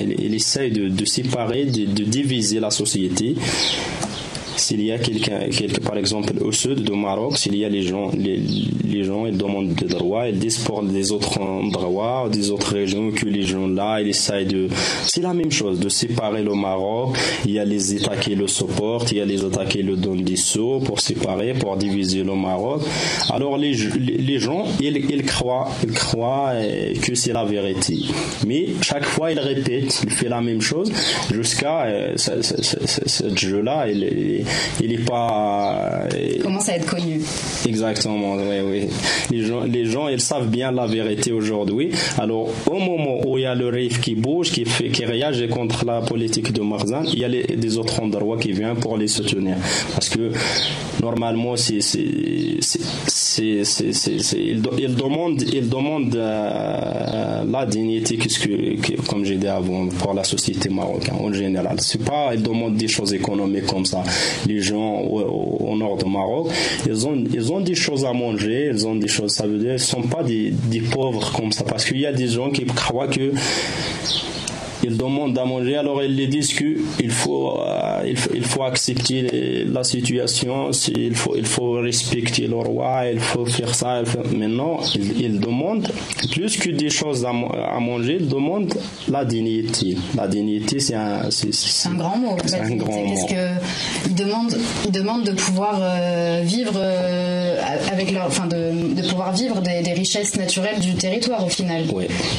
il, il essaye de, de séparer, de, de diviser la société. S'il y a quelqu'un, par exemple au sud du Maroc, s'il y a les gens, les, les gens, ils demandent des droits, ils disent pour des autres endroits, des autres régions que les gens là, ils essayent de, c'est la même chose, de séparer le Maroc. Il y a les États qui le supportent, il y a les États qui le donnent des sous pour séparer, pour diviser le Maroc. Alors les, les les gens, ils, ils croient, ils croient euh, que c'est la vérité. Mais chaque fois, ils répètent, ils font la même chose jusqu'à euh, ce, jeu-là, il, il est pas. euh, commence à être connu. Exactement, oui, oui. Les gens, les gens, ils savent bien la vérité aujourd'hui. Alors, au moment où il y a le RIF qui bouge, qui, fait, qui réagit contre la politique de Marzan, il y a les- des autres endroits qui viennent pour les soutenir. Parce que, normalement, c'est, ils, demandent, ils demandent euh, la dignité, qu'est-ce que, que- comme j'ai dit avant, pour la société marocaine en général. C'est pas, ils demandent des choses économiques comme ça. Les gens au, nord du Maroc, ils ont, des choses à manger, ils ont des choses, ça veut dire, ils sont pas des, des pauvres comme ça. Parce qu'il y a des gens qui croient que ils demandent à manger, alors ils les disent qu'il faut, euh, il faut, il faut accepter la situation, il faut, il faut respecter le roi, il faut faire ça. il faut- Maintenant, ils, ils demandent plus que des choses à, manger, ils demandent la dignité. La dignité, c'est un, c'est, C'est un grand mot. C'est un grand mot. ils demandent Ils demandent de pouvoir euh, vivre euh, avec leur, enfin de, de pouvoir vivre des, des richesses naturelles du territoire au final.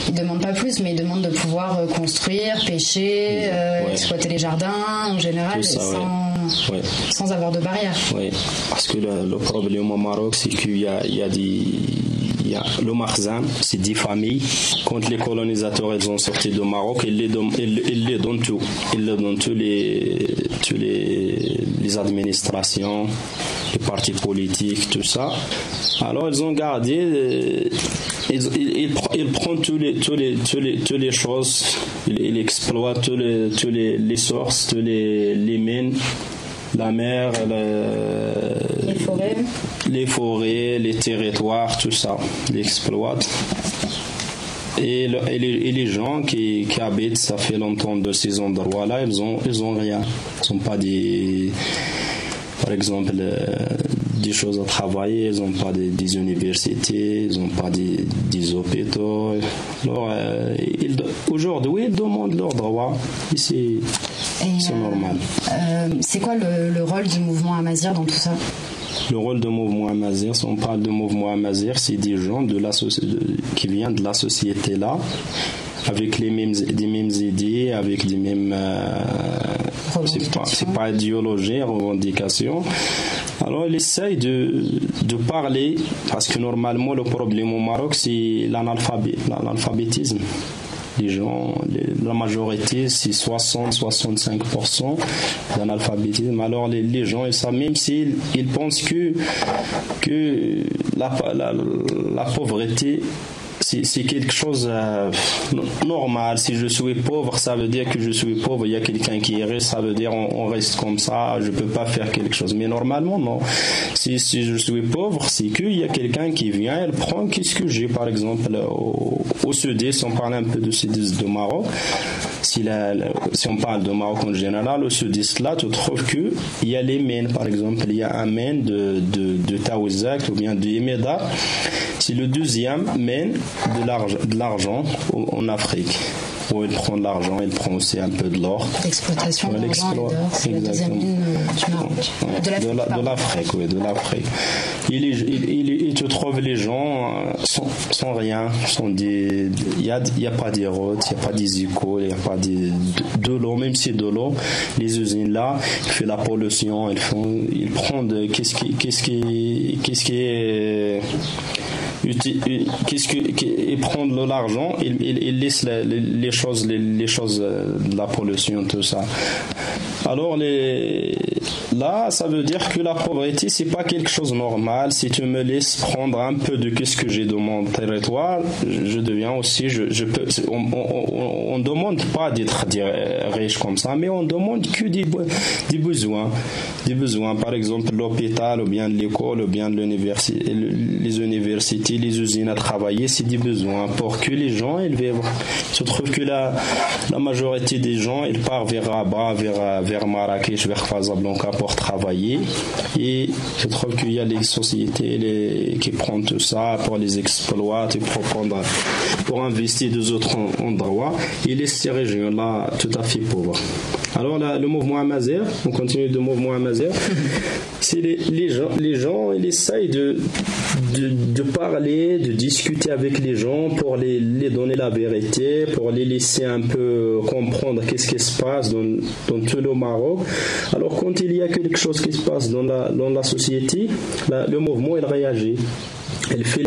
Ils demandent pas plus, mais ils demandent de pouvoir euh, construire, pêcher, euh, Ouais. exploiter les jardins en général, ça, sans. Ouais. sans avoir de barrière. Oui, parce que le, le problème au Maroc, c'est qu'il y a, il y a des. Y a le Marzan, c'est des familles. Quand les colonisateurs ils ont sorti du Maroc, ils les donnent, tout. Ils les donnent tous les, administrations, les partis politiques, tout ça. Alors ils ont gardé, euh, ils, ils, ils, pre- ils prennent toutes les choses, ils, exploitent tous les, sources, tous les mines la mer, le- Les forêts. les forêts, les territoires, tout ça, ils exploitent. Et, le- et les, et les gens qui, qui habitent, ça fait longtemps de ces endroits-là, ils ont, ils ont rien. Ils n'ont pas des, par exemple, euh, des choses à travailler, ils n'ont pas des, des universités, ils n'ont pas des, des hôpitaux. Alors, euh, ils- aujourd'hui, ils demandent leurs droits. C'est, c'est normal. Euh, c'est quoi le, le rôle du mouvement Amazir dans tout ça? Le rôle de mouvement Amazir, si on parle de mouvement Amazir, c'est des gens de la soci- de- qui viennent de la société là, avec les mêmes, idées, avec des mêmes. euh, c'est pas, c'est pas idéologie, revendication. Alors, il essaye de, de parler, parce que normalement, le problème au Maroc, c'est l'analphabé- l'analphabétisme. Les gens, la majorité, c'est 60-65% d'analphabétisme. Alors les, les gens, ils savent, même s'ils ils pensent que, que la, la, la pauvreté, c'est quelque chose euh, normal. Si je suis pauvre, ça veut dire que je suis pauvre. Il y a quelqu'un qui est ça veut dire on, reste comme ça. Je peux pas faire quelque chose. Mais normalement, non. Si, si je suis pauvre, c'est qu'il y a quelqu'un qui vient, elle prend qu'est-ce que j'ai, par exemple, au, au on parle un peu de sud de Maroc. Si, on parle de Maroc en général, au sud-est là, tu trouves que il y a les mines, par exemple, il y a un mine de, de, Taouzak ou bien de Yemeda. C'est le deuxième mine de l'argent, en Afrique. Où il prend de l'argent, il prend aussi un peu de l'or. L'exploitation de mine euh, De l'Afrique, oui, de l'Afrique. Il, il, il, il te trouve les gens euh, sans, sans rien, sans des, il y a, y a pas des routes, il y a pas des écoles, il y a pas des, de, de l'eau, même si de l'eau, les usines là, ils font la pollution, ils font, ils prennent, qu'est-ce qui, qu'est-ce qui, qu'est-ce qui est qu'est-ce que prendre l'argent, il, il, les, choses, les, choses de la pollution, tout ça. Alors les, là, ça veut dire que la pauvreté, c'est pas quelque chose de normal. Si tu me laisses prendre un peu de qu'est-ce que j'ai dans mon territoire, je deviens aussi, je, je peux, on, ne demande pas d'être riche comme ça, mais on demande que des, des besoins, des besoins. Par exemple, l'hôpital, ou bien l'école, ou bien l'université, les universités, les usines à travailler, c'est des besoins pour que les gens ils vivent. Se trouve que la, la majorité des gens, ils partent vers Rabat, vers, vers Marrakech, vers Casablanca pour travailler. Et je trouve qu'il y a les sociétés qui prennent tout ça pour les exploiter, pour, prendre, pour investir dans d'autres endroits et laissent ces régions-là tout à fait pauvres. Alors le mouvement Amazer, on continue de mouvement Amazer, c'est les, les, gens, les gens, ils essayent de, de, parler, de discuter avec les gens pour les, les, donner la vérité, pour les laisser un peu comprendre qu'est-ce qui se passe dans, dans tout le Maroc. Alors quand il y a quelque chose qui se passe dans la, dans la société, le mouvement il réagit il, fait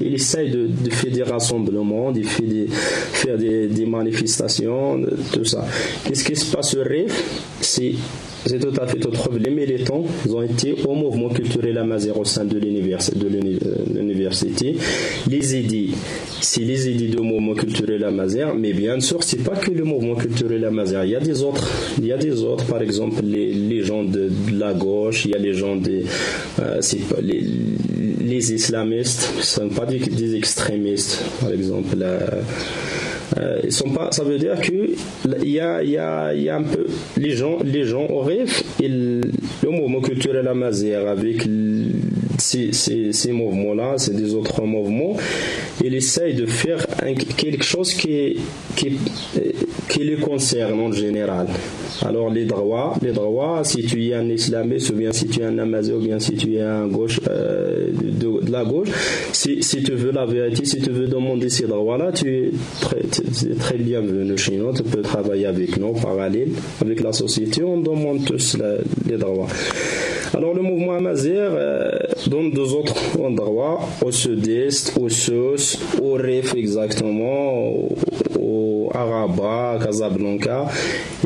il essaye de, faire des rassemblements, de faire des, faire des, manifestations, tout ça. Qu'est-ce qui se passe au RIF C'est tout à fait autre. Les militants ont été au mouvement culturel amazigh au sein de l'université. Les idées, c'est les idées du mouvement culturel amazigh, mais bien sûr, c'est pas que le mouvement culturel amazigh. Il y a des autres. Il y a des autres, par exemple, les, gens de, la gauche, il y a les gens des, euh, les, les islamistes, ce ne sont pas des, extrémistes, par exemple. Euh, ils sont pas, ça veut dire que y a, un peu les gens, les gens au rêve, le mouvement culturel amazigh avec ces, ces, ces mouvements-là, c'est des autres mouvements, il essaye de faire quelque chose qui, qui, qui les concerne en général. Alors les droits, les droits, si tu es un islamiste ou bien si tu es un amazigh ou bien si tu es un gauche, euh, de, la gauche, si, si, tu veux la vérité, si tu veux demander ces droits-là, tu es très, très bienvenu chez nous, tu peux travailler avec nous, parallèle avec la société, on demande tous les droits. Alors le mouvement amazigh euh, donne deux autres endroits, au sud-est, au sud, au Rif exactement, au, Araba, Casablanca.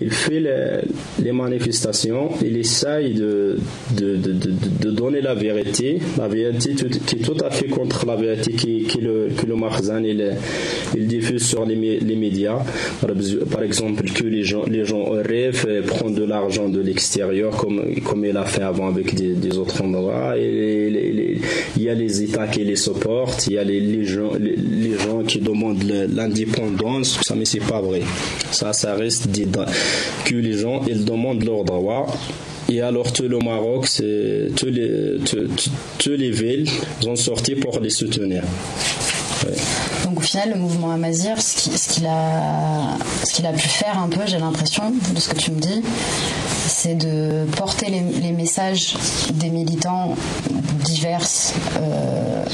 Il fait les, manifestations, il essaye de, de, de, donner la vérité, la vérité qui est tout à fait contre la vérité qui, le, que le Marzan il, il diffuse sur les, les médias. Par exemple, que les gens, les gens rêvent prendre de l'argent de l'extérieur comme, comme il a fait avant avec des, autres endroits. Il y a les États qui les supportent, il y a les, gens, les, gens qui demandent l'indépendance, ça mais c'est pas vrai. Ça, ça reste des, que les gens ils demandent leurs droits. Et alors tout le Maroc, c'est tous les, tous, les villes ont sorti pour les soutenir. Donc au final, le mouvement Amazir, ce qu'il a, ce a pu faire un peu, j'ai l'impression, de ce que tu me dis, c'est de porter les, messages des militants divers euh,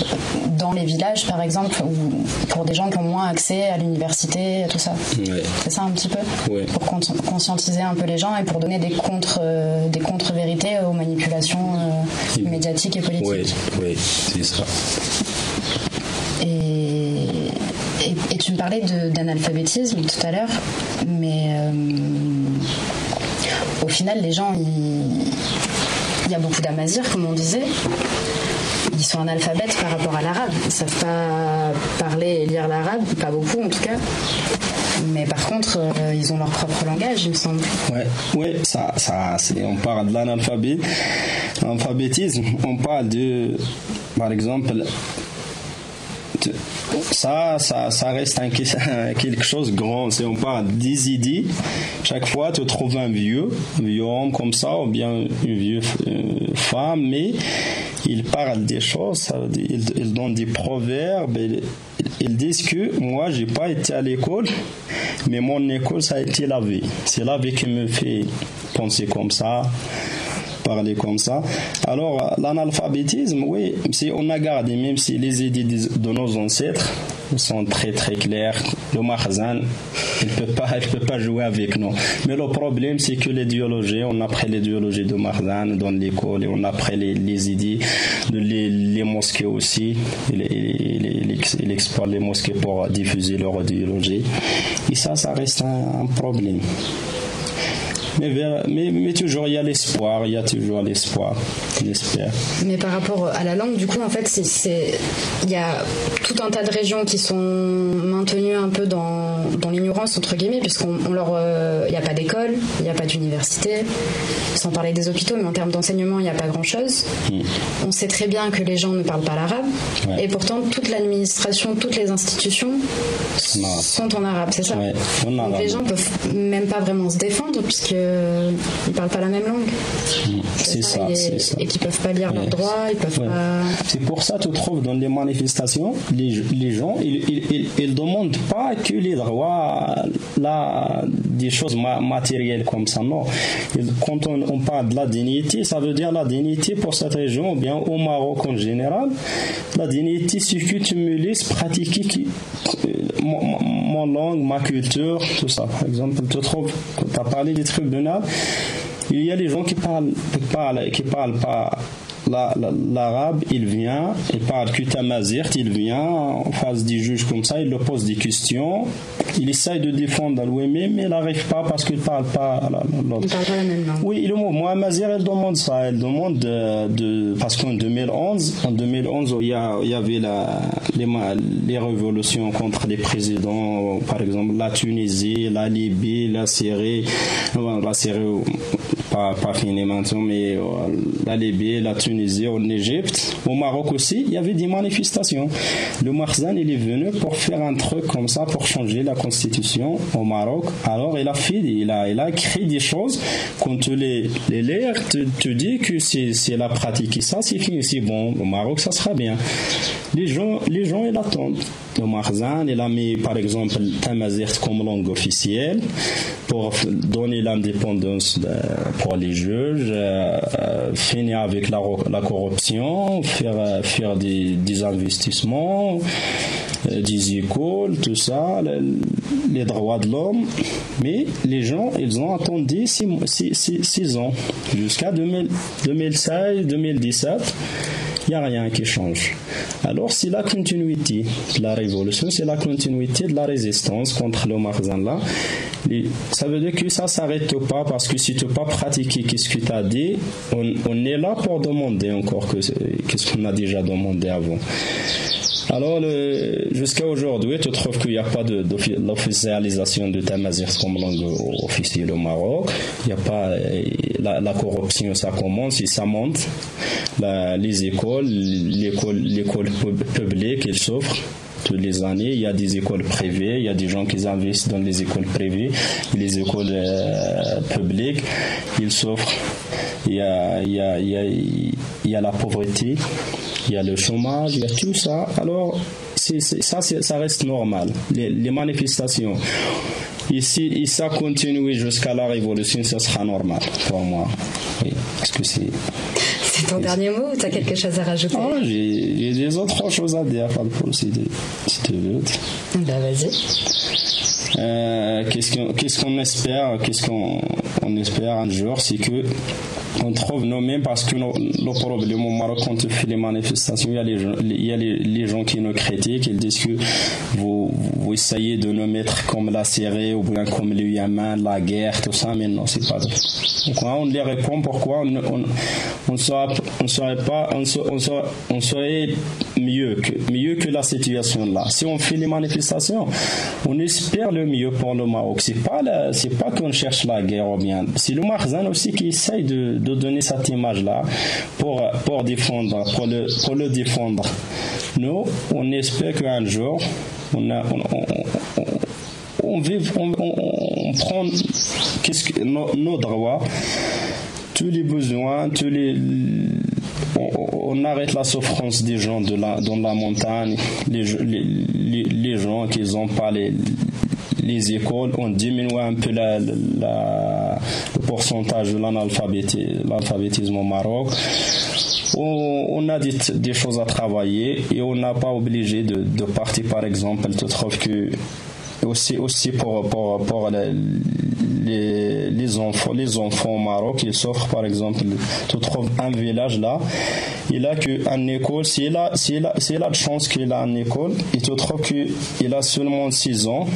dans les villages, par exemple, ou pour des gens qui ont moins accès à l'université, tout ça. C'est ça un petit peu Pour conscientiser un peu les gens et pour donner des contre, euh, des contre-vérités aux manipulations euh, médiatiques et politiques. Oui, c'est ça. Et, et, tu me parlais d'analphabétisme tout à l'heure, mais au final, les gens, il y a beaucoup d'amazirs, comme on disait. Ils sont analphabètes par rapport à l'arabe. Ils savent pas parler et lire l'arabe, pas beaucoup en tout cas. Mais par contre, euh, ils ont leur propre langage, il me semble. Ouais, ouais, ça, ça, on parle de l'analphabétisme. On parle de, par exemple, ça, ça, ça reste quelque chose de grand. Si on parle des idées, chaque fois tu trouves un vieux, un vieux homme comme ça, ou bien une vieille euh, femme, mais il parle des choses, il, il donne des proverbes, ils, disent que moi j'ai pas été à l'école, mais mon école ça a été la vie. C'est la vie qui me fait penser comme ça parler comme ça. Alors, l'analphabétisme, oui, si on a gardé, même si les idées de nos ancêtres, sont très très clairs. Le Marzan, il peut pas, peut pas jouer avec nous. Mais le problème, c'est que l'idéologie, on a pris l'idéologie de Marzan dans l'école et on a pris les, idées de les, mosquées aussi. Il, il, les mosquées pour diffuser leur idéologie. Et ça, ça reste un problème. Mais, mais, mais, toujours, il y a l'espoir, il y a toujours l'espoir, j'espère. Mais par rapport à la langue, du coup, en fait, c'est, il y a tout un tas de régions qui sont maintenues un peu dans, dans l'ignorance, entre guillemets, puisqu'on leur, euh, il n'y a pas d'école, il n'y a pas d'université, sans parler des hôpitaux, mais en termes d'enseignement, il n'y a pas grand-chose. Hmm. On sait très bien que les gens ne parlent pas l'arabe, et pourtant, toute l'administration, toutes les institutions sont en arabe, c'est ça Donc les gens peuvent même pas vraiment se défendre, puisque euh, ils parlent pas la même langue. C'est ça, Et qu'ils peuvent pas lire leurs droits, ils peuvent pas. C'est pour ça que tu trouves dans les manifestations, les, les gens, ils, ils, demandent pas que les droits, là, des choses matérielles comme ça, non. quand on, on, parle de la dignité, ça veut dire la dignité pour cette région, ou bien au Maroc en général. La dignité, c'est que tu me laisses pratiquer mon, langue, ma culture, tout ça. Par exemple, tu tu as parlé des tribunaux, il y a des gens qui parlent, qui parlent, qui parlent pas l'arabe, il vient, il parle Kutamazir, il vient en face du juge comme ça, il lui pose des questions, il essaye de défendre l'OMM, mais il n'arrive pas parce qu'il ne parle pas l'autre. Oui, le mot Mazir, elle demande ça, elle demande de, parce qu'en 2011, en 2011, il y, a, il y avait la, les, les révolutions contre les présidents, par exemple la Tunisie, la Libye, la Syrie, la Syrie, pas, pas fini maintenant, mais euh, la Libye, la Tunisie, en Égypte, au Maroc aussi, il y avait des manifestations. Le Marzan, il est venu pour faire un truc comme ça, pour changer la constitution au Maroc. Alors, il a fait, il a, il a écrit des choses. Quand tu les, les lis, tu te dis que c'est la pratique. Et ça, c'est bon. Au Maroc, ça sera bien. Les gens, les gens, ils attendent. Le Marzan, il a mis, par exemple, Tamazirt comme langue officielle pour donner l'indépendance pour les juges, euh, euh, finir avec la corruption, faire, faire des, investissements, euh, des écoles, tout ça, les, droits de l'homme. Mais les gens, ils ont attendu 6 ans, jusqu'à 2016, 2017 il n'y a rien qui change. Alors c'est la continuité de la révolution, c'est la continuité de la résistance contre le Marzan là. ça veut dire que ça ne s'arrête pas parce que si tu n'as pas pratiqué ce que tu as dit, on, est là pour demander encore qu'est-ce qu'on a déjà demandé avant. Alors, jusqu'à aujourd'hui, tu trouves qu'il n'y a pas d'officialisation de, Tamazir comme langue officielle au Maroc. Il n'y a pas la, corruption, ça commence et ça monte. les écoles, l'école publique, elle souffre toutes les années. Il y a des écoles privées, il y a des gens qui investissent dans les écoles privées, les écoles euh, publiques, ils souffrent. Il y a, il y a, il y a la pauvreté, il y a le chômage, il y a tout ça. Alors, ça, ça reste normal. Les, manifestations. Ici, et ça continue jusqu'à la révolution, ça sera normal pour moi. Oui, parce que c'est. C'est ton dernier mot ou tu as quelque chose à rajouter? Ah, J'ai des autres choses à dire, si, si tu veux. Ben vas-y. Euh, qu'est-ce qu'on espère Qu'est-ce qu'on espère un jour C'est que on trouve nous-mêmes parce que le problème au Maroc, quand on fait les manifestations, il y a les, il y a les, gens qui nous critiquent, ils disent que vous, vous essayez de nous mettre comme la Syrie ou bien comme le Yémen, la guerre, tout ça, mais non, c'est pas vrai. Donc, on les répond pourquoi on, on, on serait, on serait pas, on on serait mieux que, mieux que la situation là. Si on fait les manifestations, on espère le mieux pour le Maroc. C'est pas pas qu'on cherche la guerre ou bien. C'est le Marzan aussi qui essaye de, de donner cette image-là pour, pour défendre, pour le, pour le défendre. Nous, on espère qu'un jour, on, a, on, on, on, vive, on, prend que, nos, nos, droits, tous les besoins, tous les, on, arrête la souffrance des gens de la, dans la montagne, les, les, les gens qui n'ont pas les, les écoles, on diminue un peu la, le pourcentage de l'analphabétisme au Maroc. on, a des, choses à travailler et on n'a pas obligé de, partir, par exemple. Tu trouves que aussi aussi pour pour, les, les enfants les enfants au Maroc ils souffrent par exemple tu trouves un village là il a que une école s'il a a de chance qu'il a une école il te trouve qu'il a seulement 6 ans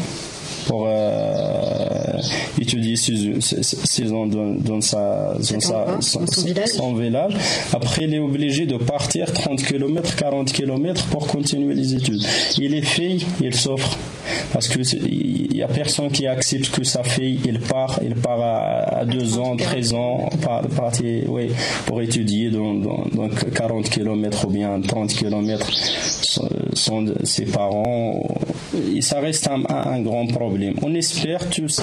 pour euh, étudier six ans dans, sa, son, village. Après, il est obligé de partir 30 km, 40 km pour continuer les études. Et les filles, ils souffrent parce que il y a personne qui accepte que sa fille il part il part à, 2 ans 13 ans partir pour étudier dans, dans, 40 km ou bien 30 km sans ses parents. Et ça reste un, un grand problème. On espère tous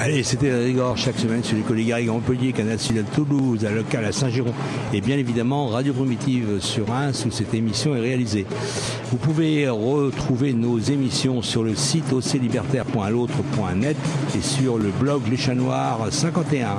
Allez, c'était la chaque semaine sur les collègues à Montpellier, Canal Sud à Toulouse, à local à Saint-Giron et bien évidemment Radio Primitive sur Reims où cette émission est réalisée. Vous pouvez retrouver nos émissions sur le site oclibertaire.l'autre.net et sur le blog Les Chats Noirs 51.